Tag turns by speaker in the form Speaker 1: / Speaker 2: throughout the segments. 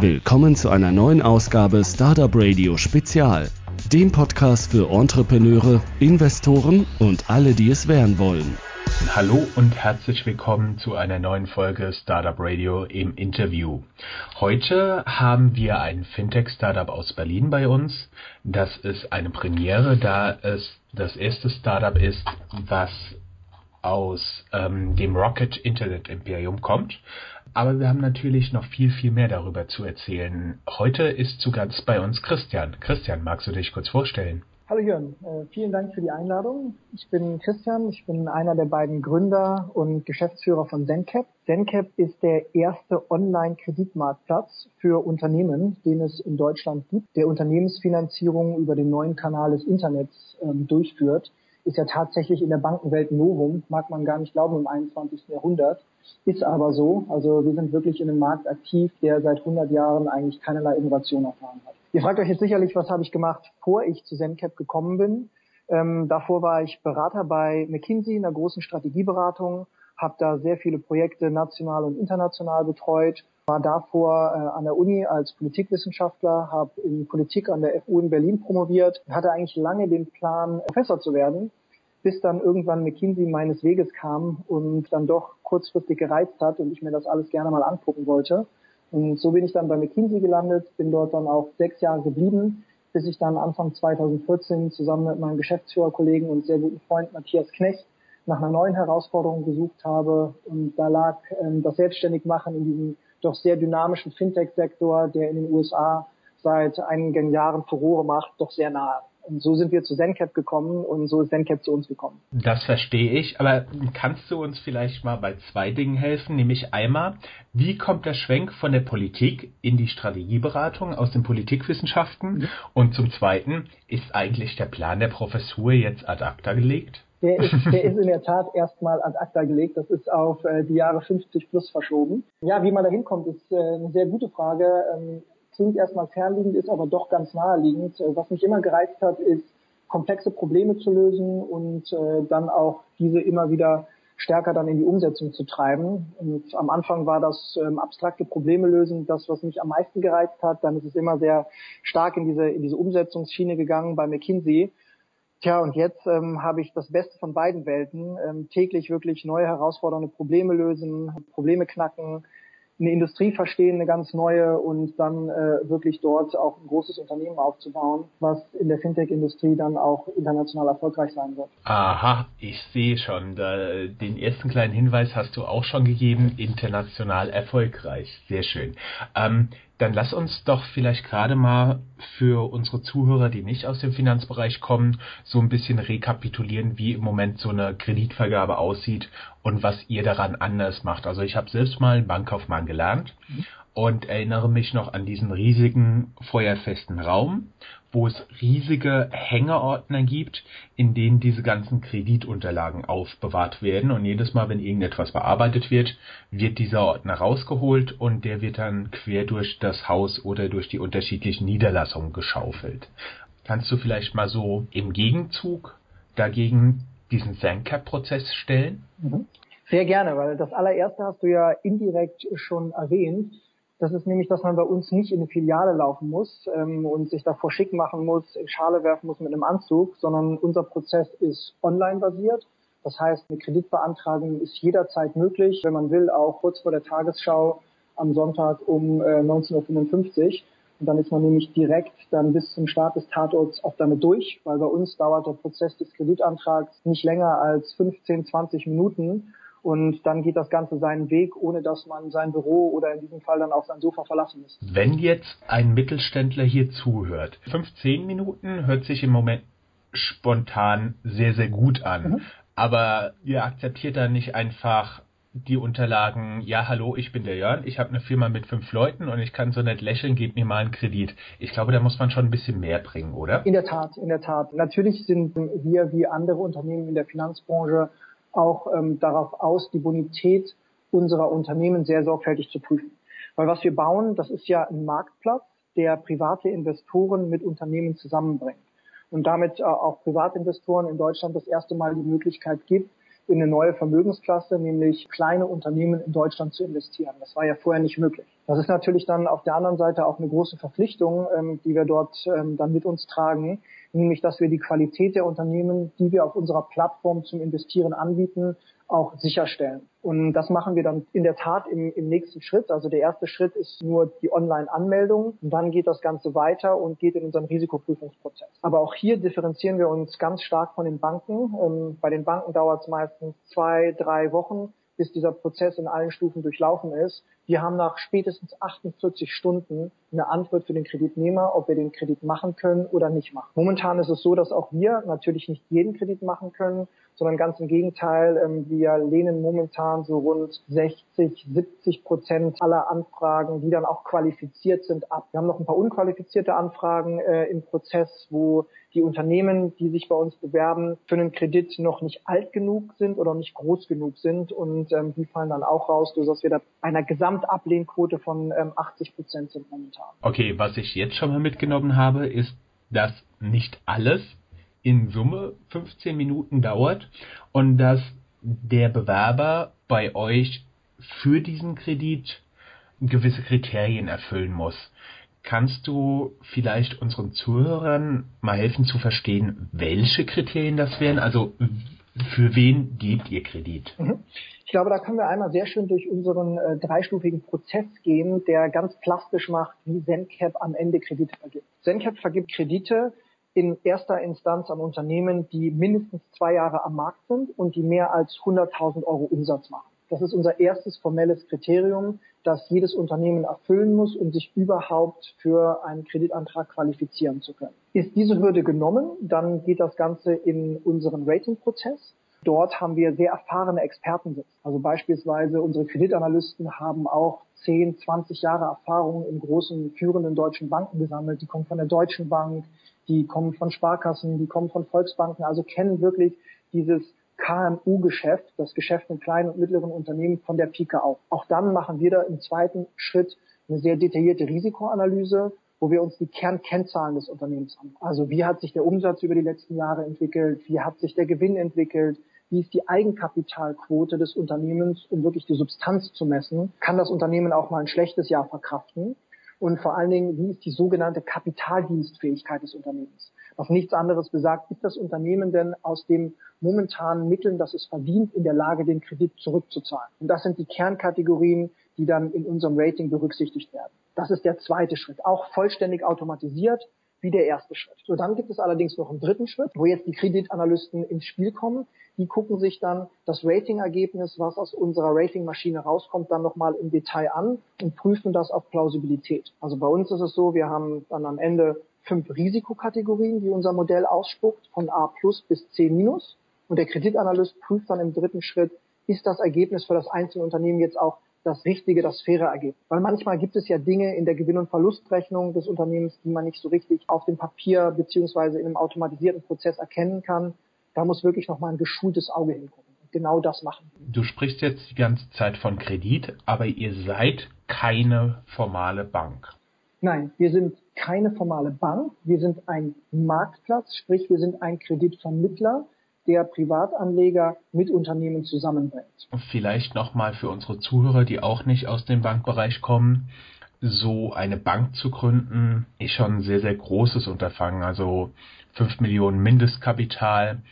Speaker 1: Willkommen zu einer neuen Ausgabe Startup Radio Spezial, dem Podcast für Entrepreneure, Investoren und alle, die es werden wollen.
Speaker 2: Hallo und herzlich willkommen zu einer neuen Folge Startup Radio im Interview. Heute haben wir ein Fintech-Startup aus Berlin bei uns. Das ist eine Premiere, da es das erste Startup ist, was aus ähm, dem Rocket Internet Imperium kommt. Aber wir haben natürlich noch viel, viel mehr darüber zu erzählen. Heute ist zu Gast bei uns Christian. Christian, magst du dich kurz vorstellen?
Speaker 3: Hallo Jörn, äh, vielen Dank für die Einladung. Ich bin Christian, ich bin einer der beiden Gründer und Geschäftsführer von ZenCap. ZenCap ist der erste Online-Kreditmarktplatz für Unternehmen, den es in Deutschland gibt, der Unternehmensfinanzierung über den neuen Kanal des Internets ähm, durchführt. Ist ja tatsächlich in der Bankenwelt Novum, mag man gar nicht glauben im 21. Jahrhundert, ist aber so. Also wir sind wirklich in einem Markt aktiv, der seit 100 Jahren eigentlich keinerlei Innovation erfahren hat. Ihr fragt euch jetzt sicherlich, was habe ich gemacht, bevor ich zu ZenCap gekommen bin. Ähm, davor war ich Berater bei McKinsey, einer großen Strategieberatung, habe da sehr viele Projekte national und international betreut, war davor äh, an der Uni als Politikwissenschaftler, habe in Politik an der FU in Berlin promoviert, hatte eigentlich lange den Plan, Professor zu werden, bis dann irgendwann McKinsey meines Weges kam und dann doch kurzfristig gereizt hat und ich mir das alles gerne mal angucken wollte. Und so bin ich dann bei McKinsey gelandet, bin dort dann auch sechs Jahre geblieben, bis ich dann Anfang 2014 zusammen mit meinem Geschäftsführerkollegen und sehr guten Freund Matthias Knecht nach einer neuen Herausforderung gesucht habe. Und da lag ähm, das Selbstständigmachen in diesem doch sehr dynamischen Fintech-Sektor, der in den USA seit einigen Jahren Furore macht, doch sehr nahe. Und so sind wir zu ZenCap gekommen und so ist ZenCap zu uns gekommen.
Speaker 2: Das verstehe ich, aber kannst du uns vielleicht mal bei zwei Dingen helfen? Nämlich einmal, wie kommt der Schwenk von der Politik in die Strategieberatung aus den Politikwissenschaften? Mhm. Und zum Zweiten, ist eigentlich der Plan der Professur jetzt ad acta gelegt?
Speaker 3: Der ist, der ist in der Tat erstmal ad acta gelegt. Das ist auf äh, die Jahre 50 plus verschoben. Ja, wie man da hinkommt, ist äh, eine sehr gute Frage. Ähm, klingt erstmal fernliegend, ist aber doch ganz naheliegend. Äh, was mich immer gereizt hat, ist, komplexe Probleme zu lösen und äh, dann auch diese immer wieder stärker dann in die Umsetzung zu treiben. Und am Anfang war das ähm, abstrakte Probleme lösen das, was mich am meisten gereizt hat. Dann ist es immer sehr stark in diese, in diese Umsetzungsschiene gegangen bei McKinsey. Tja, und jetzt ähm, habe ich das Beste von beiden Welten. Ähm, täglich wirklich neue herausfordernde Probleme lösen, Probleme knacken, eine Industrie verstehen, eine ganz neue und dann äh, wirklich dort auch ein großes Unternehmen aufzubauen, was in der Fintech-Industrie dann auch international erfolgreich sein wird.
Speaker 2: Aha, ich sehe schon. Da, den ersten kleinen Hinweis hast du auch schon gegeben, international erfolgreich. Sehr schön. Ähm, dann lass uns doch vielleicht gerade mal für unsere Zuhörer, die nicht aus dem Finanzbereich kommen, so ein bisschen rekapitulieren, wie im Moment so eine Kreditvergabe aussieht und was ihr daran anders macht. Also ich habe selbst mal Bankkaufmann gelernt mhm. und erinnere mich noch an diesen riesigen feuerfesten Raum wo es riesige Hängeordner gibt, in denen diese ganzen Kreditunterlagen aufbewahrt werden. Und jedes Mal, wenn irgendetwas bearbeitet wird, wird dieser Ordner rausgeholt und der wird dann quer durch das Haus oder durch die unterschiedlichen Niederlassungen geschaufelt. Kannst du vielleicht mal so im Gegenzug dagegen diesen ZenCap-Prozess stellen?
Speaker 3: Mhm. Sehr gerne, weil das allererste hast du ja indirekt schon erwähnt. Das ist nämlich, dass man bei uns nicht in eine Filiale laufen muss ähm, und sich davor schick machen muss, in Schale werfen muss mit einem Anzug, sondern unser Prozess ist online basiert. Das heißt, eine Kreditbeantragung ist jederzeit möglich, wenn man will, auch kurz vor der Tagesschau am Sonntag um äh, 19.55 Uhr. Und dann ist man nämlich direkt dann bis zum Start des Tatorts auch damit durch, weil bei uns dauert der Prozess des Kreditantrags nicht länger als 15, 20 Minuten. Und dann geht das Ganze seinen Weg, ohne dass man sein Büro oder in diesem Fall dann auch sein Sofa verlassen muss.
Speaker 2: Wenn jetzt ein Mittelständler hier zuhört, 15 Minuten hört sich im Moment spontan sehr, sehr gut an. Mhm. Aber ihr akzeptiert da nicht einfach die Unterlagen, ja, hallo, ich bin der Jörn, ich habe eine Firma mit fünf Leuten und ich kann so nett lächeln, gebt mir mal einen Kredit. Ich glaube, da muss man schon ein bisschen mehr bringen, oder?
Speaker 3: In der Tat, in der Tat. Natürlich sind wir wie andere Unternehmen in der Finanzbranche auch ähm, darauf aus, die Bonität unserer Unternehmen sehr sorgfältig zu prüfen. Weil was wir bauen, das ist ja ein Marktplatz, der private Investoren mit Unternehmen zusammenbringt und damit äh, auch Privatinvestoren in Deutschland das erste Mal die Möglichkeit gibt, in eine neue Vermögensklasse, nämlich kleine Unternehmen in Deutschland zu investieren. Das war ja vorher nicht möglich. Das ist natürlich dann auf der anderen Seite auch eine große Verpflichtung, ähm, die wir dort ähm, dann mit uns tragen, nämlich dass wir die Qualität der Unternehmen, die wir auf unserer Plattform zum Investieren anbieten, auch sicherstellen. Und das machen wir dann in der Tat im, im nächsten Schritt. Also der erste Schritt ist nur die Online-Anmeldung und dann geht das Ganze weiter und geht in unseren Risikoprüfungsprozess. Aber auch hier differenzieren wir uns ganz stark von den Banken. Ähm, bei den Banken dauert es meistens zwei, drei Wochen, bis dieser Prozess in allen Stufen durchlaufen ist. Wir haben nach spätestens 48 Stunden eine Antwort für den Kreditnehmer, ob wir den Kredit machen können oder nicht machen. Momentan ist es so, dass auch wir natürlich nicht jeden Kredit machen können, sondern ganz im Gegenteil, ähm, wir lehnen momentan so rund 60, 70 Prozent aller Anfragen, die dann auch qualifiziert sind, ab. Wir haben noch ein paar unqualifizierte Anfragen äh, im Prozess, wo die Unternehmen, die sich bei uns bewerben, für einen Kredit noch nicht alt genug sind oder nicht groß genug sind und ähm, die fallen dann auch raus, sodass wir da einer Gesamtablehnquote von ähm, 80 Prozent sind momentan.
Speaker 2: Okay, was ich jetzt schon mal mitgenommen habe, ist, dass nicht alles in Summe 15 Minuten dauert und dass der Bewerber bei euch für diesen Kredit gewisse Kriterien erfüllen muss. Kannst du vielleicht unseren Zuhörern mal helfen zu verstehen, welche Kriterien das wären? Also für wen gebt ihr Kredit?
Speaker 3: Mhm. Ich glaube, da können wir einmal sehr schön durch unseren äh, dreistufigen Prozess gehen, der ganz plastisch macht, wie ZenCap am Ende Kredite vergibt. ZenCap vergibt Kredite in erster Instanz an Unternehmen, die mindestens zwei Jahre am Markt sind und die mehr als 100.000 Euro Umsatz machen. Das ist unser erstes formelles Kriterium, das jedes Unternehmen erfüllen muss, um sich überhaupt für einen Kreditantrag qualifizieren zu können. Ist diese Hürde genommen, dann geht das Ganze in unseren Ratingprozess. Dort haben wir sehr erfahrene Experten sitzen. Also beispielsweise unsere Kreditanalysten haben auch 10, 20 Jahre Erfahrung in großen führenden deutschen Banken gesammelt. Die kommen von der Deutschen Bank, die kommen von Sparkassen, die kommen von Volksbanken, also kennen wirklich dieses KMU-Geschäft, das Geschäft mit kleinen und mittleren Unternehmen von der Pike auf. Auch dann machen wir da im zweiten Schritt eine sehr detaillierte Risikoanalyse, wo wir uns die Kernkennzahlen des Unternehmens an. Also wie hat sich der Umsatz über die letzten Jahre entwickelt? Wie hat sich der Gewinn entwickelt? Wie ist die Eigenkapitalquote des Unternehmens, um wirklich die Substanz zu messen? Kann das Unternehmen auch mal ein schlechtes Jahr verkraften? und vor allen Dingen, wie ist die sogenannte Kapitaldienstfähigkeit des Unternehmens? Was nichts anderes besagt, ist das Unternehmen denn aus den momentanen Mitteln, das es verdient, in der Lage, den Kredit zurückzuzahlen? Und das sind die Kernkategorien, die dann in unserem Rating berücksichtigt werden. Das ist der zweite Schritt, auch vollständig automatisiert wie der erste Schritt. So, dann gibt es allerdings noch einen dritten Schritt, wo jetzt die Kreditanalysten ins Spiel kommen. Die gucken sich dann das Ratingergebnis, was aus unserer Ratingmaschine rauskommt, dann nochmal im Detail an und prüfen das auf Plausibilität. Also bei uns ist es so, wir haben dann am Ende fünf Risikokategorien, die unser Modell ausspuckt, von A plus bis C minus. Und der Kreditanalyst prüft dann im dritten Schritt, ist das Ergebnis für das einzelne Unternehmen jetzt auch das richtige, das faire Ergebnis. Weil manchmal gibt es ja Dinge in der Gewinn- und Verlustrechnung des Unternehmens, die man nicht so richtig auf dem Papier beziehungsweise in einem automatisierten Prozess erkennen kann. Da muss wirklich nochmal ein geschultes Auge hingucken. Genau das machen
Speaker 2: wir. Du sprichst jetzt die ganze Zeit von Kredit, aber ihr seid keine formale Bank.
Speaker 3: Nein, wir sind keine formale Bank. Wir sind ein Marktplatz, sprich wir sind ein Kreditvermittler der Privatanleger mit Unternehmen zusammenbringt.
Speaker 2: Vielleicht nochmal für unsere Zuhörer, die auch nicht aus dem Bankbereich kommen. So eine Bank zu gründen, ist schon ein sehr, sehr großes Unterfangen. Also 5 Millionen Mindestkapital,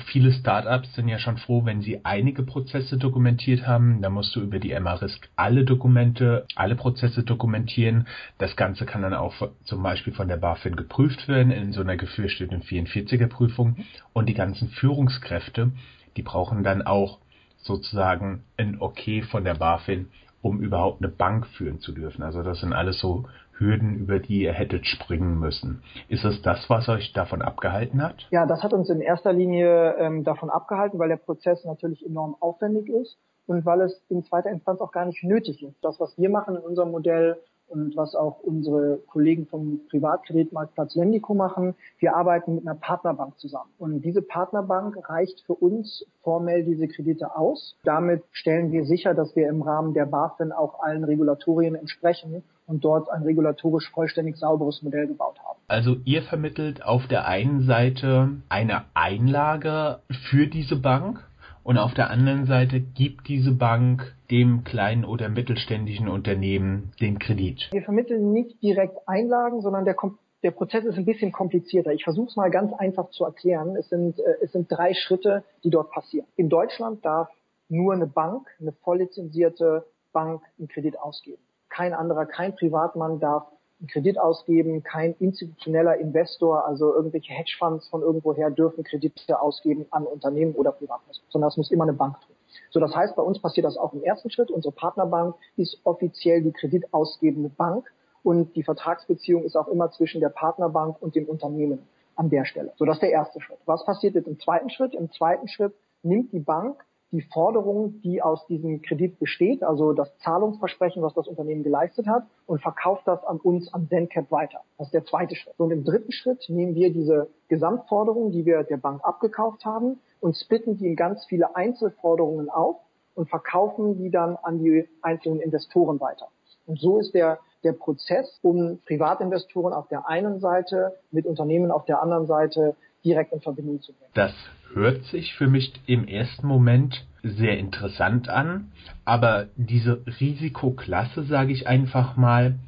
Speaker 2: viele Startups sind ja schon froh, wenn sie einige Prozesse dokumentiert haben. Da musst du über die MRISC alle Dokumente, alle Prozesse dokumentieren. Das Ganze kann dann auch zum Beispiel von der BaFin geprüft werden in so einer gefürchteten 44er Prüfung. Und die ganzen Führungskräfte, die brauchen dann auch sozusagen ein Okay von der BaFin, um überhaupt eine Bank führen zu dürfen. Also das sind alles so Hürden, über die ihr hättet springen müssen. Ist es das, was euch davon abgehalten hat?
Speaker 3: Ja, das hat uns in erster Linie ähm, davon abgehalten, weil der Prozess natürlich enorm aufwendig ist und weil es in zweiter Instanz auch gar nicht nötig ist. Das, was wir machen in unserem Modell, und was auch unsere Kollegen vom Privatkreditmarktplatz Lendico machen. Wir arbeiten mit einer Partnerbank zusammen. Und diese Partnerbank reicht für uns formell diese Kredite aus. Damit stellen wir sicher, dass wir im Rahmen der BaFin auch allen Regulatorien entsprechen und dort ein regulatorisch vollständig sauberes Modell gebaut haben.
Speaker 2: Also ihr vermittelt auf der einen Seite eine Einlage für diese Bank und auf der anderen Seite gibt diese Bank dem kleinen oder mittelständischen Unternehmen den Kredit.
Speaker 3: Wir vermitteln nicht direkt Einlagen, sondern der, der Prozess ist ein bisschen komplizierter. Ich versuche es mal ganz einfach zu erklären. Es sind, äh, es sind drei Schritte, die dort passieren. In Deutschland darf nur eine Bank, eine volllizenzierte Bank einen Kredit ausgeben. Kein anderer, kein Privatmann darf Kredit ausgeben, kein institutioneller Investor, also irgendwelche Hedgefonds von irgendwoher dürfen Kredite ausgeben an Unternehmen oder Privatpersonen, sondern das muss immer eine Bank tun. So, das heißt, bei uns passiert das auch im ersten Schritt. Unsere Partnerbank ist offiziell die kreditausgebende Bank und die Vertragsbeziehung ist auch immer zwischen der Partnerbank und dem Unternehmen an der Stelle. So, das ist der erste Schritt. Was passiert jetzt im zweiten Schritt? Im zweiten Schritt nimmt die Bank die Forderung, die aus diesem Kredit besteht, also das Zahlungsversprechen, was das Unternehmen geleistet hat, und verkauft das an uns, an ZenCap weiter. Das ist der zweite Schritt. Und im dritten Schritt nehmen wir diese Gesamtforderung, die wir der Bank abgekauft haben, und splitten die in ganz viele Einzelforderungen auf und verkaufen die dann an die einzelnen Investoren weiter. Und so ist der der Prozess, um Privatinvestoren auf der einen Seite mit Unternehmen auf der anderen Seite direkt in Verbindung zu bringen.
Speaker 2: Das hört sich für mich im ersten Moment sehr interessant an, aber diese Risikoklasse, sage ich einfach mal,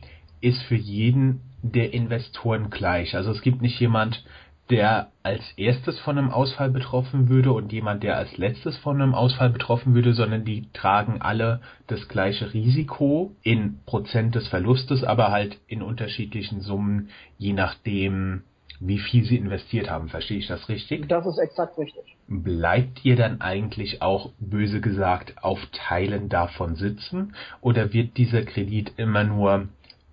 Speaker 2: ist für jeden der Investoren gleich. Also es gibt nicht jemand, der als erstes von einem Ausfall betroffen würde und jemand, der als letztes von einem Ausfall betroffen würde, sondern die tragen alle das gleiche Risiko in Prozent des Verlustes, aber halt in unterschiedlichen Summen, je nachdem, wie viel sie investiert haben. Verstehe ich das richtig?
Speaker 3: Das ist exakt richtig.
Speaker 2: Bleibt ihr dann eigentlich auch, böse gesagt, auf Teilen davon sitzen? Oder wird dieser Kredit immer nur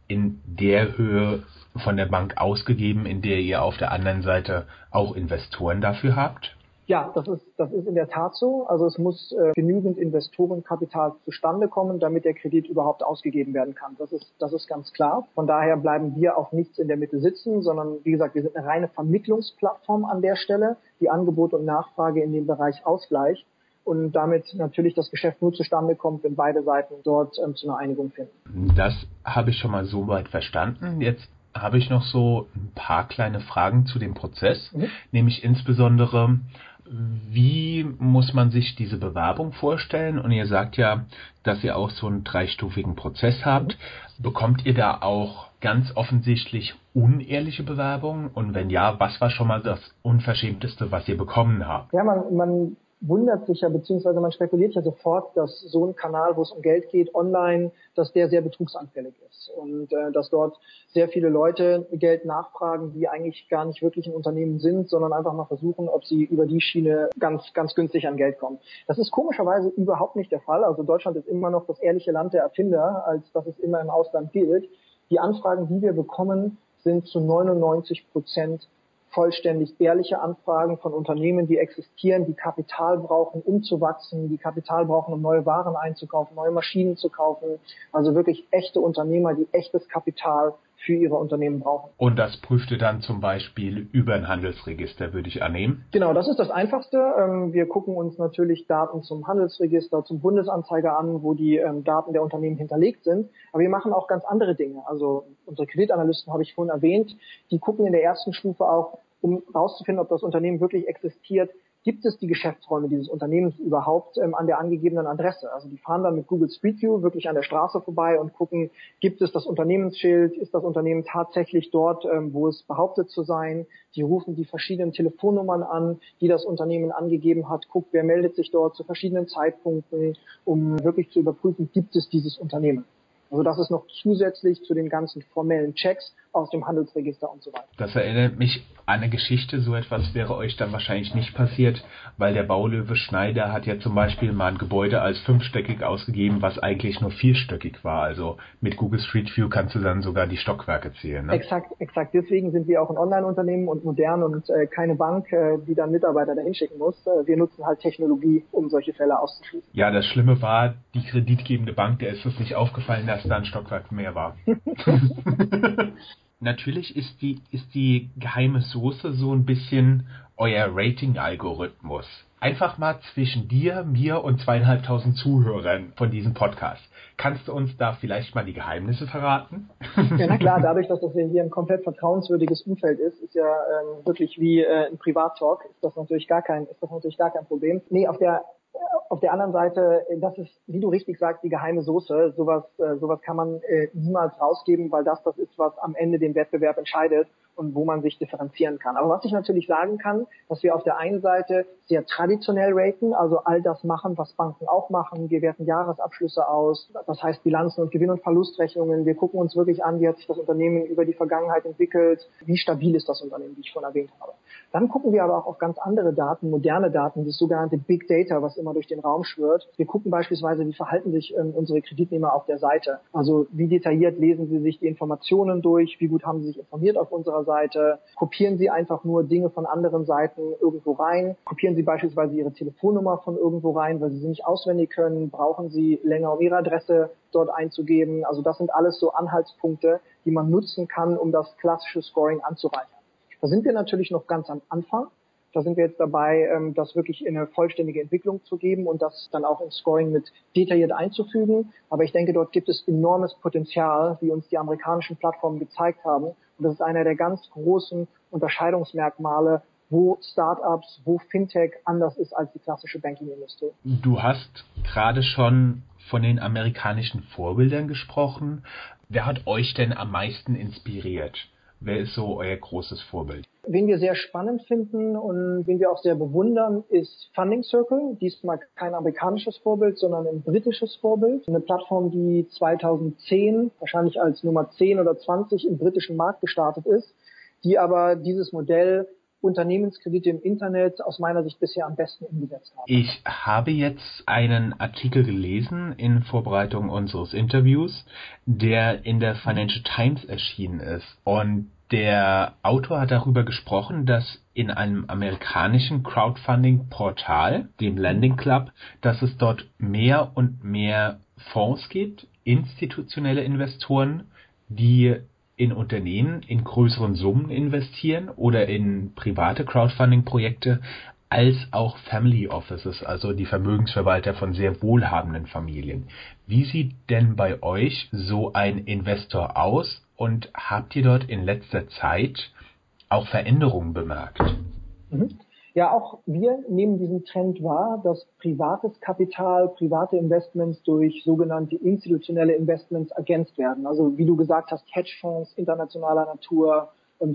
Speaker 2: in der Höhe von der Bank ausgegeben, in der ihr auf der anderen Seite auch Investoren dafür habt?
Speaker 3: Ja, das ist, das ist in der Tat so. Also es muss äh, genügend Investorenkapital zustande kommen, damit der Kredit überhaupt ausgegeben werden kann. Das ist, das ist ganz klar. Von daher bleiben wir auch nichts in der Mitte sitzen, sondern wie gesagt, wir sind eine reine Vermittlungsplattform an der Stelle, die Angebot und Nachfrage in dem Bereich ausgleicht und damit natürlich das Geschäft nur zustande kommt, wenn beide Seiten dort ähm, zu einer Einigung finden.
Speaker 2: Das habe ich schon mal so weit verstanden. Jetzt habe ich noch so ein paar kleine Fragen zu dem Prozess, mhm. nämlich insbesondere, wie muss man sich diese Bewerbung vorstellen? Und ihr sagt ja, dass ihr auch so einen dreistufigen Prozess habt. Bekommt ihr da auch ganz offensichtlich unehrliche Bewerbungen? Und wenn ja, was war schon mal das Unverschämteste, was ihr bekommen habt?
Speaker 3: Ja, man, man wundert sich ja, beziehungsweise man spekuliert ja sofort, dass so ein Kanal, wo es um Geld geht, online, dass der sehr betrugsanfällig ist und äh, dass dort sehr viele Leute Geld nachfragen, die eigentlich gar nicht wirklich ein Unternehmen sind, sondern einfach mal versuchen, ob sie über die Schiene ganz, ganz günstig an Geld kommen. Das ist komischerweise überhaupt nicht der Fall. Also Deutschland ist immer noch das ehrliche Land der Erfinder, als dass es immer im Ausland gilt. Die Anfragen, die wir bekommen, sind zu 99 Prozent vollständig ehrliche Anfragen von Unternehmen, die existieren, die Kapital brauchen, um zu wachsen, die Kapital brauchen, um neue Waren einzukaufen, neue Maschinen zu kaufen. Also wirklich echte Unternehmer, die echtes Kapital für ihre Unternehmen brauchen.
Speaker 2: Und das prüfte dann zum Beispiel über ein Handelsregister, würde ich annehmen?
Speaker 3: Genau, das ist das Einfachste. Ähm, wir gucken uns natürlich Daten zum Handelsregister, zum Bundesanzeiger an, wo die ähm, Daten der Unternehmen hinterlegt sind. Aber wir machen auch ganz andere Dinge. Also unsere Kreditanalysten habe ich vorhin erwähnt, die gucken in der ersten Stufe auch, um herauszufinden, ob das Unternehmen wirklich existiert, gibt es die Geschäftsräume dieses Unternehmens überhaupt ähm, an der angegebenen Adresse? Also die fahren dann mit Google Street View wirklich an der Straße vorbei und gucken, gibt es das Unternehmensschild, ist das Unternehmen tatsächlich dort, ähm, wo es behauptet zu sein? Die rufen die verschiedenen Telefonnummern an, die das Unternehmen angegeben hat, guckt, wer meldet sich dort zu verschiedenen Zeitpunkten, um wirklich zu überprüfen, gibt es dieses Unternehmen. Also das ist noch zusätzlich zu den ganzen formellen Checks aus dem Handelsregister und so weiter.
Speaker 2: Das erinnert mich an eine Geschichte, so etwas wäre euch dann wahrscheinlich nicht passiert, weil der Baulöwe Schneider hat ja zum Beispiel mal ein Gebäude als fünfstöckig ausgegeben, was eigentlich nur vierstöckig war. Also mit Google Street View kannst du dann sogar die Stockwerke zählen. Ne?
Speaker 3: Exakt, exakt. Deswegen sind wir auch ein Online-Unternehmen und modern und äh, keine Bank, äh, die dann Mitarbeiter dahin schicken muss. Äh, wir nutzen halt Technologie, um solche Fälle auszuschließen.
Speaker 2: Ja, das Schlimme war, die kreditgebende Bank, der ist es nicht aufgefallen, dass da ein Stockwerk mehr war. natürlich ist die, ist die geheime Soße so ein bisschen euer Rating-Algorithmus. Einfach mal zwischen dir, mir und zweieinhalbtausend Zuhörern von diesem Podcast. Kannst du uns da vielleicht mal die Geheimnisse verraten?
Speaker 3: Ja, na klar, dadurch, dass das hier ein komplett vertrauenswürdiges Umfeld ist, ist ja ähm, wirklich wie äh, ein Privattalk, ist das natürlich gar kein, ist das natürlich gar kein Problem. Nee, auf der auf der anderen Seite, das ist, wie du richtig sagst, die geheime Soße. Sowas, äh, sowas kann man äh, niemals rausgeben, weil das das ist, was am Ende den Wettbewerb entscheidet und wo man sich differenzieren kann. Aber was ich natürlich sagen kann, dass wir auf der einen Seite sehr traditionell raten, also all das machen, was Banken auch machen. Wir werten Jahresabschlüsse aus, das heißt Bilanzen und Gewinn- und Verlustrechnungen. Wir gucken uns wirklich an, wie hat sich das Unternehmen über die Vergangenheit entwickelt, wie stabil ist das Unternehmen, wie ich schon erwähnt habe. Dann gucken wir aber auch auf ganz andere Daten, moderne Daten, das sogenannte Big Data, was immer durch den Raum schwirrt. Wir gucken beispielsweise, wie verhalten sich ähm, unsere Kreditnehmer auf der Seite. Also wie detailliert lesen sie sich die Informationen durch, wie gut haben sie sich informiert auf unserer Seite, kopieren sie einfach nur Dinge von anderen Seiten irgendwo rein, kopieren sie beispielsweise ihre Telefonnummer von irgendwo rein, weil sie sie nicht auswendig können, brauchen sie länger, um ihre Adresse dort einzugeben. Also das sind alles so Anhaltspunkte, die man nutzen kann, um das klassische Scoring anzureichern. Da sind wir natürlich noch ganz am Anfang. Da sind wir jetzt dabei, ähm, das wirklich in eine vollständige Entwicklung zu geben und das dann auch ins Scoring mit detailliert einzufügen. Aber ich denke, dort gibt es enormes Potenzial, wie uns die amerikanischen Plattformen gezeigt haben. Und das ist einer der ganz großen Unterscheidungsmerkmale, wo Startups, wo Fintech anders ist als die klassische Banking-Industrie.
Speaker 2: Du hast gerade schon von den amerikanischen Vorbildern gesprochen. Wer hat euch denn am meisten inspiriert? Wer ist so euer großes Vorbild?
Speaker 3: Wen wir sehr spannend finden und wen wir auch sehr bewundern, ist Funding Circle. Diesmal kein amerikanisches Vorbild, sondern ein britisches Vorbild. Eine Plattform, die 2010 wahrscheinlich als Nummer 10 oder 20 im britischen Markt gestartet ist, die aber dieses Modell Unternehmenskredite im Internet aus meiner Sicht bisher am besten umgesetzt haben.
Speaker 2: Ich habe jetzt einen Artikel gelesen in Vorbereitung unseres Interviews, der in der Financial Times erschienen ist. Und der Autor hat darüber gesprochen, dass in einem amerikanischen Crowdfunding-Portal, dem Landing Club, dass es dort mehr und mehr Fonds gibt, institutionelle Investoren, die in Unternehmen in größeren Summen investieren oder in private Crowdfunding-Projekte, als auch Family Offices, also die Vermögensverwalter von sehr wohlhabenden Familien. Wie sieht denn bei euch so ein Investor aus und habt ihr dort in letzter Zeit auch Veränderungen bemerkt?
Speaker 3: Mhm. Ja, auch wir nehmen diesen Trend wahr, dass privates Kapital, private Investments durch sogenannte institutionelle Investments ergänzt werden. Also wie du gesagt hast, Hedgefonds internationaler Natur,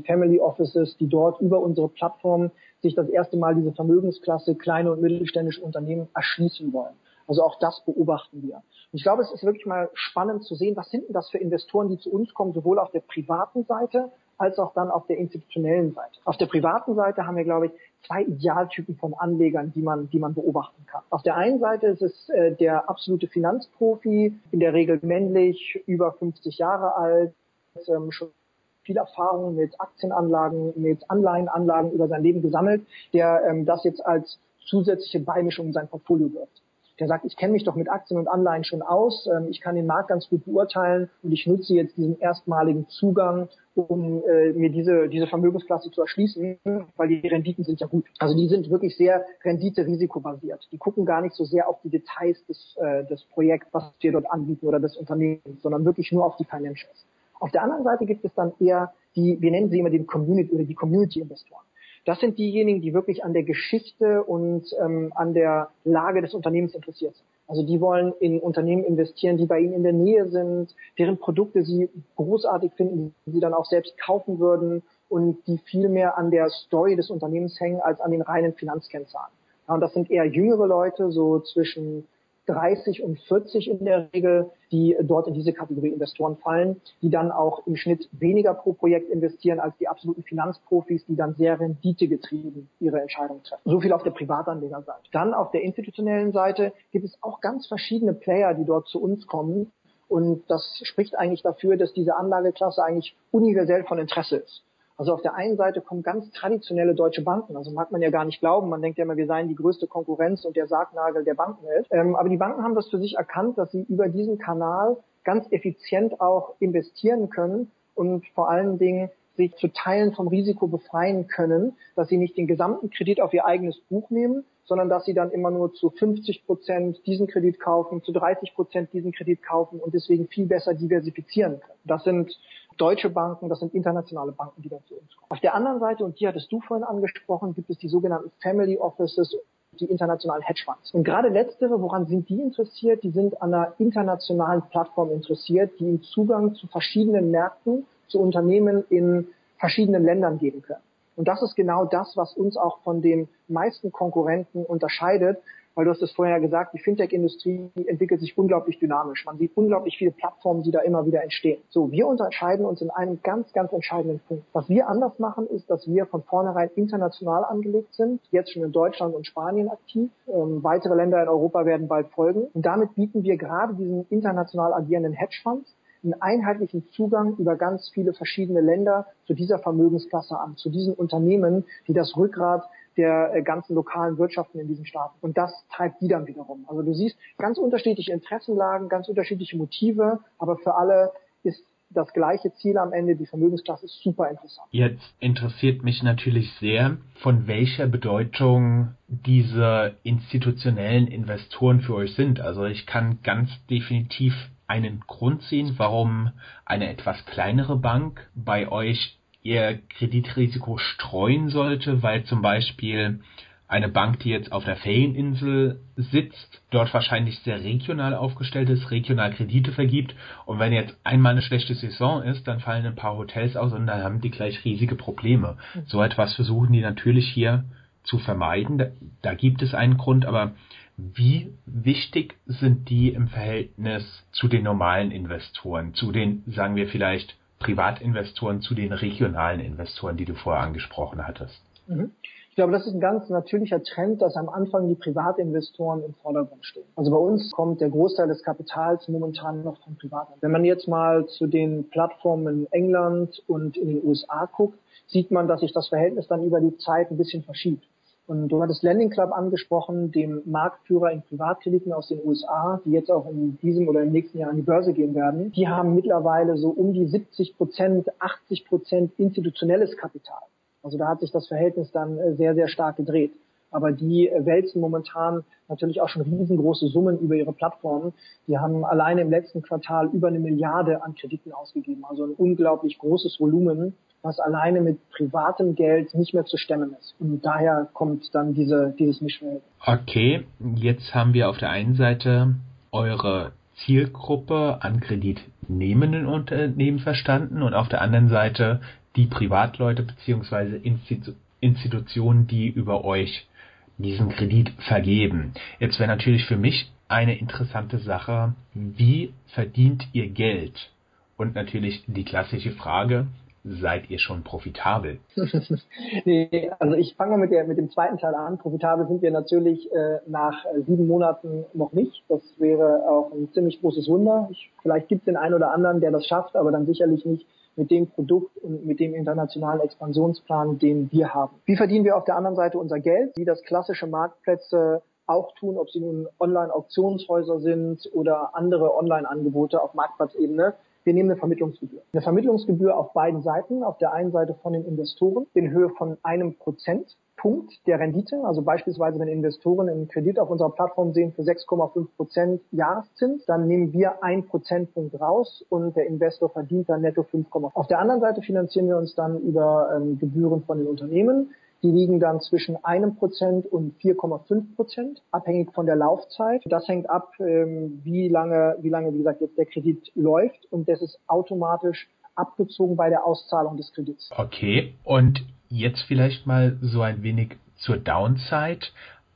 Speaker 3: Family Offices, die dort über unsere Plattform sich das erste Mal diese Vermögensklasse kleine und mittelständische Unternehmen erschließen wollen. Also auch das beobachten wir. Und ich glaube, es ist wirklich mal spannend zu sehen, was sind denn das für Investoren, die zu uns kommen, sowohl auf der privaten Seite als auch dann auf der institutionellen Seite. Auf der privaten Seite haben wir, glaube ich, zwei Idealtypen von Anlegern, die man, die man beobachten kann. Auf der einen Seite ist es äh, der absolute Finanzprofi, in der Regel männlich, über 50 Jahre alt, ähm, schon viel Erfahrung mit Aktienanlagen, mit Anleihenanlagen über sein Leben gesammelt, der ähm, das jetzt als zusätzliche Beimischung in sein Portfolio wirft der sagt, ich kenne mich doch mit Aktien und Anleihen schon aus, ähm, ich kann den Markt ganz gut beurteilen und ich nutze jetzt diesen erstmaligen Zugang, um äh, mir diese, diese Vermögensklasse zu erschließen, weil die Renditen sind ja gut. Also die sind wirklich sehr rendite-risikobasiert. Die gucken gar nicht so sehr auf die Details des, äh, des Projekts, was wir dort anbieten oder des Unternehmens, sondern wirklich nur auf die Financials. Auf der anderen Seite gibt es dann eher die, wir nennen sie immer den Community oder die Community-Investoren. Das sind diejenigen, die wirklich an der Geschichte und ähm, an der Lage des Unternehmens interessiert sind. Also die wollen in Unternehmen investieren, die bei ihnen in der Nähe sind, deren Produkte sie großartig finden, die sie dann auch selbst kaufen würden und die viel mehr an der Story des Unternehmens hängen als an den reinen Finanzkennzahlen. Ja, und das sind eher jüngere Leute, so zwischen 30 und 40 in der Regel, die dort in diese Kategorie Investoren fallen, die dann auch im Schnitt weniger pro Projekt investieren als die absoluten Finanzprofis, die dann sehr renditegetrieben ihre Entscheidungen treffen. So viel auf der Privatanlegerseite. Dann auf der institutionellen Seite gibt es auch ganz verschiedene Player, die dort zu uns kommen. Und das spricht eigentlich dafür, dass diese Anlageklasse eigentlich universell von Interesse ist. Also auf der einen Seite kommen ganz traditionelle deutsche Banken, also mag man ja gar nicht glauben, man denkt ja immer, wir seien die größte Konkurrenz und der Sargnagel der Bankenwelt. Ähm, aber die Banken haben das für sich erkannt, dass sie über diesen Kanal ganz effizient auch investieren können und vor allen Dingen sich zu Teilen vom Risiko befreien können, dass sie nicht den gesamten Kredit auf ihr eigenes Buch nehmen, sondern dass sie dann immer nur zu 50 Prozent diesen Kredit kaufen, zu 30 Prozent diesen Kredit kaufen und deswegen viel besser diversifizieren können. Das sind deutsche Banken, das sind internationale Banken, die da zu uns kommen. Auf der anderen Seite, und die hattest du vorhin angesprochen, gibt es die sogenannten Family Offices die internationalen Hedgefonds. Und gerade letztere, woran sind die interessiert? Die sind an einer internationalen Plattform interessiert, die ihnen Zugang zu verschiedenen Märkten, zu Unternehmen in verschiedenen Ländern geben können. Und das ist genau das, was uns auch von den meisten Konkurrenten unterscheidet, weil du hast es vorher gesagt, die Fintech-Industrie entwickelt sich unglaublich dynamisch. Man sieht unglaublich viele Plattformen, die da immer wieder entstehen. So, wir unterscheiden uns in einem ganz, ganz entscheidenden Punkt. Was wir anders machen, ist, dass wir von vornherein international angelegt sind, jetzt schon in Deutschland und Spanien aktiv. Ähm, weitere Länder in Europa werden bald folgen. Und damit bieten wir gerade diesen international agierenden Hedgefonds einen einheitlichen Zugang über ganz viele verschiedene Länder zu dieser Vermögensklasse an, zu diesen Unternehmen, die das Rückgrat der äh, ganzen lokalen Wirtschaften in diesen Staaten. Und das treibt die dann wiederum. Also du siehst ganz unterschiedliche Interessenlagen, ganz unterschiedliche Motive, aber für alle ist das gleiche Ziel am Ende, die Vermögensklasse ist super interessant.
Speaker 2: Jetzt interessiert mich natürlich sehr, von welcher Bedeutung diese institutionellen Investoren für euch sind. Also ich kann ganz definitiv einen Grund sehen, warum eine etwas kleinere Bank bei euch ihr Kreditrisiko streuen sollte, weil zum Beispiel eine Bank, die jetzt auf der Ferieninsel sitzt, dort wahrscheinlich sehr regional aufgestellt ist, regional Kredite vergibt und wenn jetzt einmal eine schlechte Saison ist, dann fallen ein paar Hotels aus und dann haben die gleich riesige Probleme. Mhm. So etwas versuchen die natürlich hier zu vermeiden. Da, da gibt es einen Grund, aber wie wichtig sind die im Verhältnis zu den normalen Investoren, zu den, sagen wir vielleicht, Privatinvestoren zu den regionalen Investoren, die du vorher angesprochen hattest?
Speaker 3: Mhm. Ich glaube, das ist ein ganz natürlicher Trend, dass am Anfang die Privatinvestoren im Vordergrund stehen. Also bei uns kommt der Großteil des Kapitals momentan noch von Privaten. Wenn man jetzt mal zu den Plattformen in England und in den USA guckt, sieht man, dass sich das Verhältnis dann über die Zeit ein bisschen verschiebt. Und du hattest Lending Club angesprochen, dem Marktführer in Privatkrediten aus den USA, die jetzt auch in diesem oder im nächsten Jahr an die Börse gehen werden. Die haben mittlerweile so um die 70 Prozent, 80 Prozent institutionelles Kapital. Also da hat sich das Verhältnis dann äh, sehr, sehr stark gedreht. Aber die äh, wälzen momentan natürlich auch schon riesengroße Summen über ihre Plattformen. Die haben alleine im letzten Quartal über eine Milliarde an Krediten ausgegeben. Also ein unglaublich großes Volumen was alleine mit privatem Geld nicht mehr zu stemmen ist. Und daher kommt dann diese, dieses Mischverhältnis.
Speaker 2: Okay, jetzt haben wir auf der einen Seite eure Zielgruppe an kreditnehmenden Unternehmen verstanden und auf der anderen Seite die Privatleute. Institu Institutionen, die über euch diesen Kredit vergeben. Jetzt wäre natürlich für mich eine interessante Sache, wie verdient ihr Geld? Und natürlich die klassische Frage, seid ihr schon profitabel?
Speaker 3: nee, also ich fange mal mit, mit dem zweiten Teil an. Profitabel sind wir natürlich äh, nach äh, sieben Monaten noch nicht. Das wäre auch ein ziemlich großes Wunder. Ich, vielleicht gibt es den einen oder anderen, der das schafft, aber dann sicherlich nicht mit dem Produkt und mit dem internationalen Expansionsplan, den wir haben. Wie verdienen wir auf der anderen Seite unser Geld? Wie das klassische Marktplätze auch tun, ob sie nun Online-Auktionshäuser sind oder andere Online-Angebote auf Marktplatzebene. Wir nehmen eine Vermittlungsgebühr. Eine Vermittlungsgebühr auf beiden Seiten. Auf der einen Seite von den Investoren in Höhe von einem Prozentpunkt der Rendite. Also beispielsweise, wenn Investoren einen Kredit auf unserer Plattform sehen für 6,5 Prozent Jahreszins, dann nehmen wir einen Prozentpunkt raus und der Investor verdient dann netto 5, auf der anderen Seite finanzieren wir uns dann über ähm, Gebühren von den Unternehmen. Die liegen dann zwischen einem Prozent und 4,5 Prozent, abhängig von der Laufzeit. Das hängt ab, ähm, wie lange, wie lange, wie gesagt, jetzt der Kredit läuft und das ist automatisch abgezogen bei der Auszahlung des Kredits.
Speaker 2: Okay, und jetzt vielleicht mal so ein wenig zur Downside.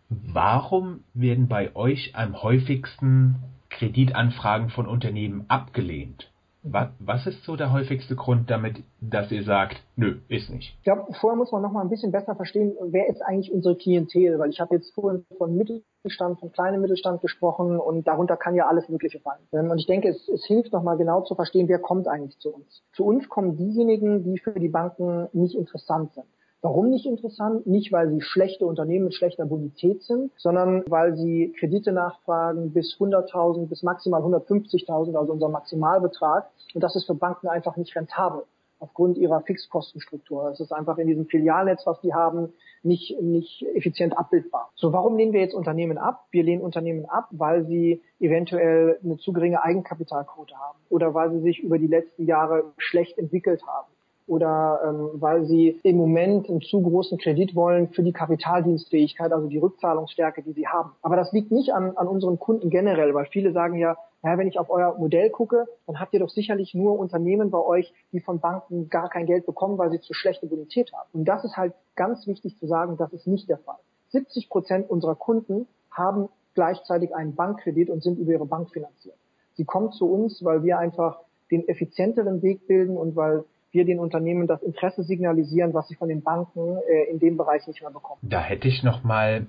Speaker 2: Warum werden bei euch am häufigsten Kreditanfragen von Unternehmen abgelehnt? Was, ist so der häufigste Grund damit, dass ihr sagt, nö, ist nicht?
Speaker 3: Ich glaube, vorher muss man noch mal ein bisschen besser verstehen, wer ist eigentlich unsere Klientel, weil ich habe jetzt vorhin von Mittelstand, von kleinem Mittelstand gesprochen und darunter kann ja alles Mögliche fallen. Ähm, und ich denke, es, es hilft noch mal genau zu verstehen, wer kommt eigentlich zu uns. Zu uns kommen diejenigen, die für die Banken nicht interessant sind. Warum nicht interessant? Nicht, weil sie schlechte Unternehmen mit schlechter Bonität sind, sondern weil sie Kredite nachfragen bis 100.000, bis maximal 150.000, also unser Maximalbetrag. Und das ist für Banken einfach nicht rentabel aufgrund ihrer Fixkostenstruktur. Das ist einfach in diesem Filialnetz, was die haben, nicht, nicht effizient abbildbar. So, warum lehnen wir jetzt Unternehmen ab? Wir lehnen Unternehmen ab, weil sie eventuell eine zu geringe Eigenkapitalquote haben oder weil sie sich über die letzten Jahre schlecht entwickelt haben oder ähm, weil sie im Moment einen zu großen Kredit wollen für die Kapitaldienstfähigkeit, also die Rückzahlungsstärke, die sie haben. Aber das liegt nicht an, an unseren Kunden generell, weil viele sagen ja, ja, wenn ich auf euer Modell gucke, dann habt ihr doch sicherlich nur Unternehmen bei euch, die von Banken gar kein Geld bekommen, weil sie zu schlechte Bonität haben. Und das ist halt ganz wichtig zu sagen, das ist nicht der Fall. 70 Prozent unserer Kunden haben gleichzeitig einen Bankkredit und sind über ihre Bank finanziert. Sie kommen zu uns, weil wir einfach den effizienteren Weg bilden und weil wir den Unternehmen das Interesse signalisieren, was sie von den Banken äh, in dem Bereich nicht mehr bekommen.
Speaker 2: Da hätte ich noch mal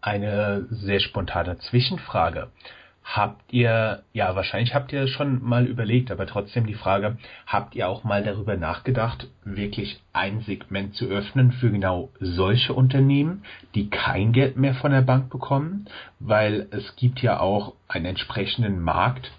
Speaker 2: eine sehr spontane Zwischenfrage. Habt ihr, ja, wahrscheinlich habt ihr schon mal überlegt, aber trotzdem die Frage, habt ihr auch mal darüber nachgedacht, wirklich ein Segment zu öffnen für genau solche Unternehmen, die kein Geld mehr von der Bank bekommen? Weil es gibt ja auch einen entsprechenden Markt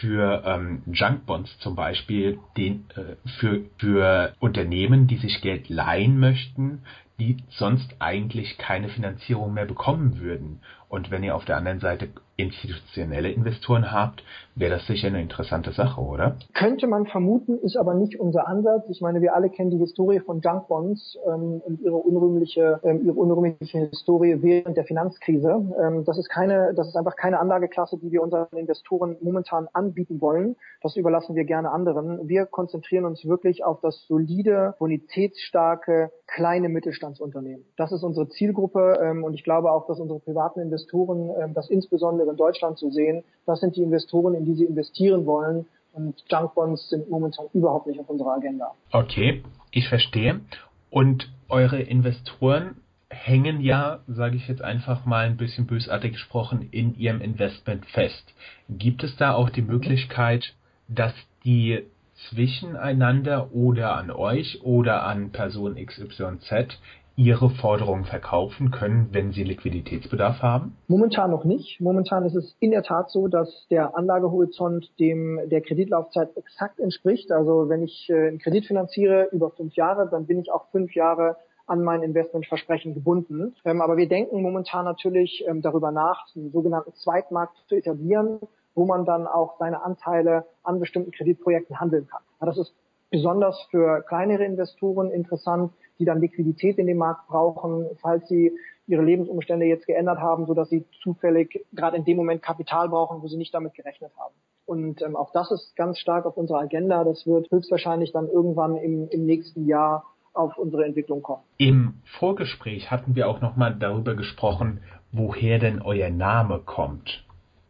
Speaker 2: für ähm, Junkbonds zum Beispiel, den, äh, für, für Unternehmen, die sich Geld leihen möchten, die sonst eigentlich keine Finanzierung mehr bekommen würden. Und wenn ihr auf der anderen Seite institutionelle Investoren habt, wäre das sicher eine interessante Sache, oder?
Speaker 3: Könnte man vermuten, ist aber nicht unser Ansatz. Ich meine, wir alle kennen die Historie von Junk Bonds ähm, und ihre unrühmliche, ähm, ihre unrühmliche Historie während der Finanzkrise. Ähm, das ist keine, das ist einfach keine Anlageklasse, die wir unseren Investoren momentan anbieten wollen. Das überlassen wir gerne anderen. Wir konzentrieren uns wirklich auf das solide, bonitätsstarke, kleine Mittelstandsunternehmen. Das ist unsere Zielgruppe ähm, und ich glaube auch, dass unsere privaten Investoren ähm, das insbesondere in Deutschland zu sehen. Das sind die Investoren, in die sie investieren wollen. Und Junkbonds sind momentan überhaupt nicht auf unserer Agenda.
Speaker 2: Okay, ich verstehe. Und eure Investoren hängen ja, sage ich jetzt einfach mal ein bisschen bösartig gesprochen, in ihrem Investment fest. Gibt es da auch die Möglichkeit, dass die zwischeneinander oder an euch oder an Person XYZ ihre Forderungen verkaufen können, wenn sie Liquiditätsbedarf haben?
Speaker 3: Momentan noch nicht. Momentan ist es in der Tat so, dass der Anlagehorizont dem der Kreditlaufzeit exakt entspricht. Also wenn ich äh, einen Kredit finanziere über fünf Jahre, dann bin ich auch fünf Jahre an mein Investmentversprechen gebunden. Ähm, aber wir denken momentan natürlich ähm, darüber nach, einen sogenannten Zweitmarkt zu etablieren, wo man dann auch seine Anteile an bestimmten Kreditprojekten handeln kann. das ist besonders für kleinere Investoren interessant, die dann Liquidität in dem Markt brauchen, falls sie ihre Lebensumstände jetzt geändert haben, so dass sie zufällig gerade in dem Moment Kapital brauchen, wo sie nicht damit gerechnet haben. Und ähm, auch das ist ganz stark auf unserer Agenda. Das wird höchstwahrscheinlich dann irgendwann im, im nächsten Jahr auf unsere Entwicklung kommen.
Speaker 2: Im Vorgespräch hatten wir auch nochmal darüber gesprochen, woher denn euer Name kommt.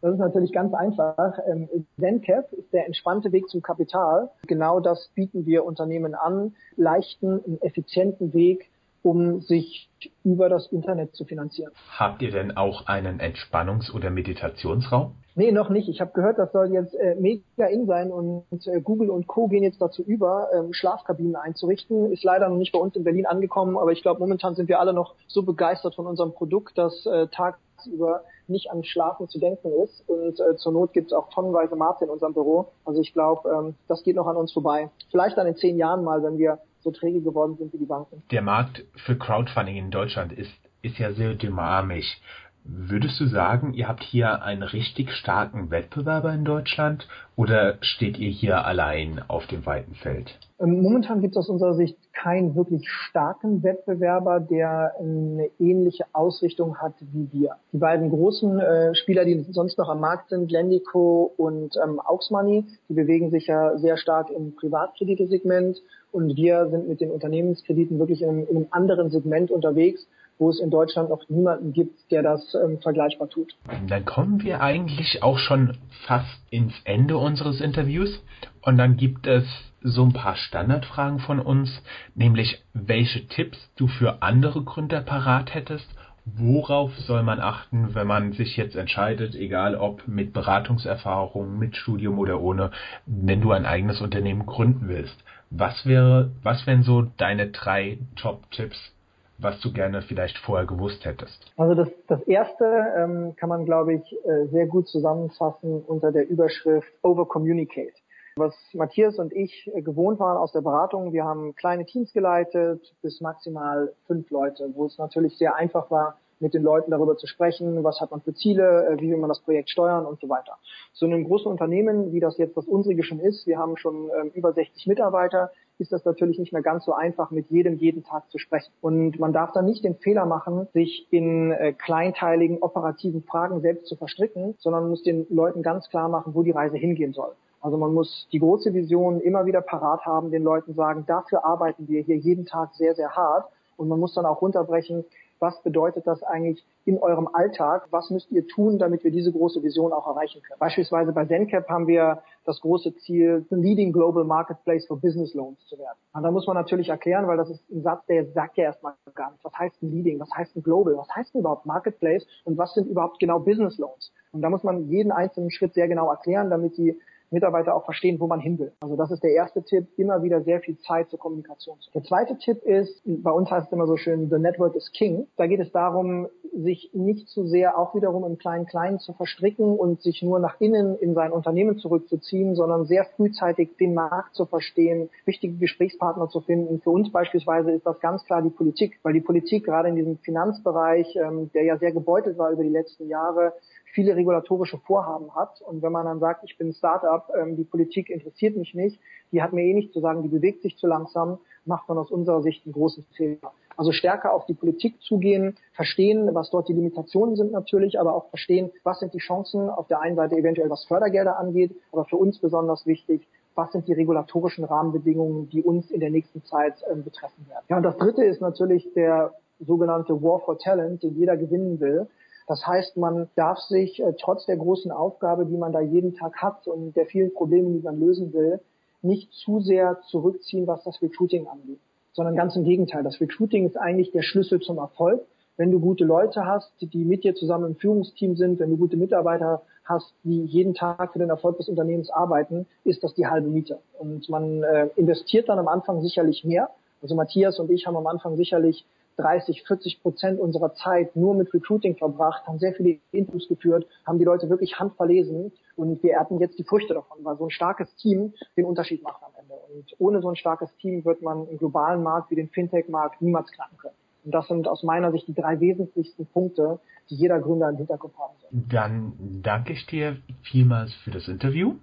Speaker 3: Das ist natürlich ganz einfach. Ähm, ZenCap ist der entspannte Weg zum Kapital. Genau das bieten wir Unternehmen an. Leichten, effizienten Weg, um sich über das Internet zu finanzieren.
Speaker 2: Habt ihr denn auch einen Entspannungs- oder Meditationsraum?
Speaker 3: Nee, noch nicht. Ich habe gehört, das soll jetzt äh, mega in sein und äh, Google und Co. gehen jetzt dazu über, ähm, Schlafkabinen einzurichten. Ist leider noch nicht bei uns in Berlin angekommen, aber ich glaube, momentan sind wir alle noch so begeistert von unserem Produkt, dass äh, tagsüber nicht an Schlafen zu denken ist. Und äh, zur Not gibt es auch tonnenweise Mate in unserem Büro. Also ich glaube, ähm, das geht noch an uns vorbei. Vielleicht dann in zehn Jahren mal, wenn wir so träge geworden sind wie die Banken.
Speaker 2: Der Markt für Crowdfunding in Deutschland ist, ist ja sehr dynamisch. Würdest du sagen, ihr habt hier einen richtig starken Wettbewerber in Deutschland oder steht ihr hier allein auf dem weiten Feld?
Speaker 3: Ähm, momentan gibt es aus unserer Sicht keinen wirklich starken Wettbewerber, der eine ähnliche Ausrichtung hat wie wir. Die beiden großen äh, Spieler, die sonst noch am Markt sind, Lendico und ähm, Auxmoney, die bewegen sich ja sehr stark im Privatkreditesegment und wir sind mit den Unternehmenskrediten wirklich in, in einem anderen Segment unterwegs wo es in Deutschland noch niemanden gibt, der das ähm, vergleichbar tut.
Speaker 2: Dann kommen wir eigentlich auch schon fast ins Ende unseres Interviews und dann gibt es so ein paar Standardfragen von uns, nämlich welche Tipps du für andere Gründer parat hättest Worauf soll man achten, wenn man sich jetzt entscheidet, egal ob mit Beratungserfahrung, mit Studium oder ohne, wenn du ein eigenes Unternehmen gründen willst? Was wäre, was wären so deine drei Top-Tipps, was du gerne vielleicht vorher gewusst hättest?
Speaker 3: Also das, das erste ähm, kann man, glaube ich, äh, sehr gut zusammenfassen unter der Überschrift Over Communicate. Was Matthias und ich äh, gewohnt waren aus der Beratung, wir haben kleine Teams geleitet, bis maximal fünf Leute, wo es natürlich sehr einfach war, mit den Leuten darüber zu sprechen, was hat man für Ziele, äh, wie will man das Projekt steuern und so weiter. So in einem großen Unternehmen, wie das jetzt das unsrige schon ist, wir haben schon ähm, über 60 Mitarbeiter, ist das natürlich nicht mehr ganz so einfach, mit jedem jeden Tag zu sprechen. Und man darf dann nicht den Fehler machen, sich in äh, kleinteiligen operativen Fragen selbst zu verstricken, sondern muss den Leuten ganz klar machen, wo die Reise hingehen soll. Also man muss die große Vision immer wieder parat haben, den Leuten sagen, dafür arbeiten wir hier jeden Tag sehr, sehr hart. Und man muss dann auch runterbrechen, was bedeutet das eigentlich in eurem Alltag? Was müsst ihr tun, damit wir diese große Vision auch erreichen können? Beispielsweise bei ZenCap haben wir das große Ziel, the leading global marketplace for business loans zu werden. Und da muss man natürlich erklären, weil das ist ein Satz, der sagt ja erstmal gar nicht. Was heißt ein leading? Was heißt ein global? Was heißt überhaupt marketplace? Und was sind überhaupt genau business loans? Und da muss man jeden einzelnen Schritt sehr genau erklären, damit die Mitarbeiter auch verstehen, wo man hin will. Also das ist der erste Tipp, immer wieder sehr viel Zeit zur Kommunikation. Der zweite Tipp ist, bei uns heißt es immer so schön, the network is king. Da geht es darum, sich nicht zu sehr auch wiederum im Kleinen-Kleinen zu verstricken und sich nur nach innen in sein Unternehmen zurückzuziehen, sondern sehr frühzeitig den Markt zu verstehen, wichtige Gesprächspartner zu finden. Für uns beispielsweise ist das ganz klar die Politik, weil die Politik gerade in diesem Finanzbereich, ähm, der ja sehr gebeutelt war über die letzten Jahre, viele regulatorische Vorhaben hat. Und wenn man dann sagt, ich bin Startup, ähm, die Politik interessiert mich nicht, die hat mir eh nichts zu sagen, die bewegt sich zu langsam, macht man aus unserer Sicht einen großen Fehler. Also stärker auf die Politik zugehen, verstehen, was dort die Limitationen sind natürlich, aber auch verstehen, was sind die Chancen auf der einen Seite eventuell was Fördergelder angeht, aber für uns besonders wichtig, was sind die regulatorischen Rahmenbedingungen, die uns in der nächsten Zeit ähm, betreffen werden. Ja, und das dritte ist natürlich der sogenannte War for Talent, den jeder gewinnen will. Das heißt, man darf sich äh, trotz der großen Aufgabe, die man da jeden Tag hat und der vielen Probleme, die man lösen will, nicht zu sehr zurückziehen, was das Recruiting angeht, sondern ganz im Gegenteil. Das Recruiting ist eigentlich der Schlüssel zum Erfolg. Wenn du gute Leute hast, die mit dir zusammen im Führungsteam sind, wenn du gute Mitarbeiter hast, die jeden Tag für den Erfolg des Unternehmens arbeiten, ist das die halbe Miete. Und man äh, investiert dann am Anfang sicherlich mehr. Also Matthias und ich haben am Anfang sicherlich 30, 40 Prozent unserer Zeit nur mit Recruiting verbracht, haben sehr viele Interviews geführt, haben die Leute wirklich handverlesen und wir ernten jetzt die Früchte davon, weil so ein starkes Team den Unterschied macht am Ende. Und ohne so ein starkes Team wird man im globalen Markt wie den Fintech-Markt niemals knacken können. Und das sind aus meiner Sicht die drei wesentlichsten Punkte, die jeder Gründer im Hinterkopf haben soll.
Speaker 2: Dann danke ich dir vielmals für das Interview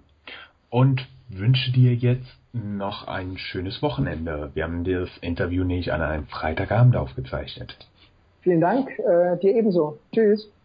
Speaker 2: und wünsche dir jetzt noch ein schönes Wochenende. Wir haben das Interview nicht an einem Freitagabend aufgezeichnet.
Speaker 3: Vielen Dank, äh, dir ebenso. Tschüss.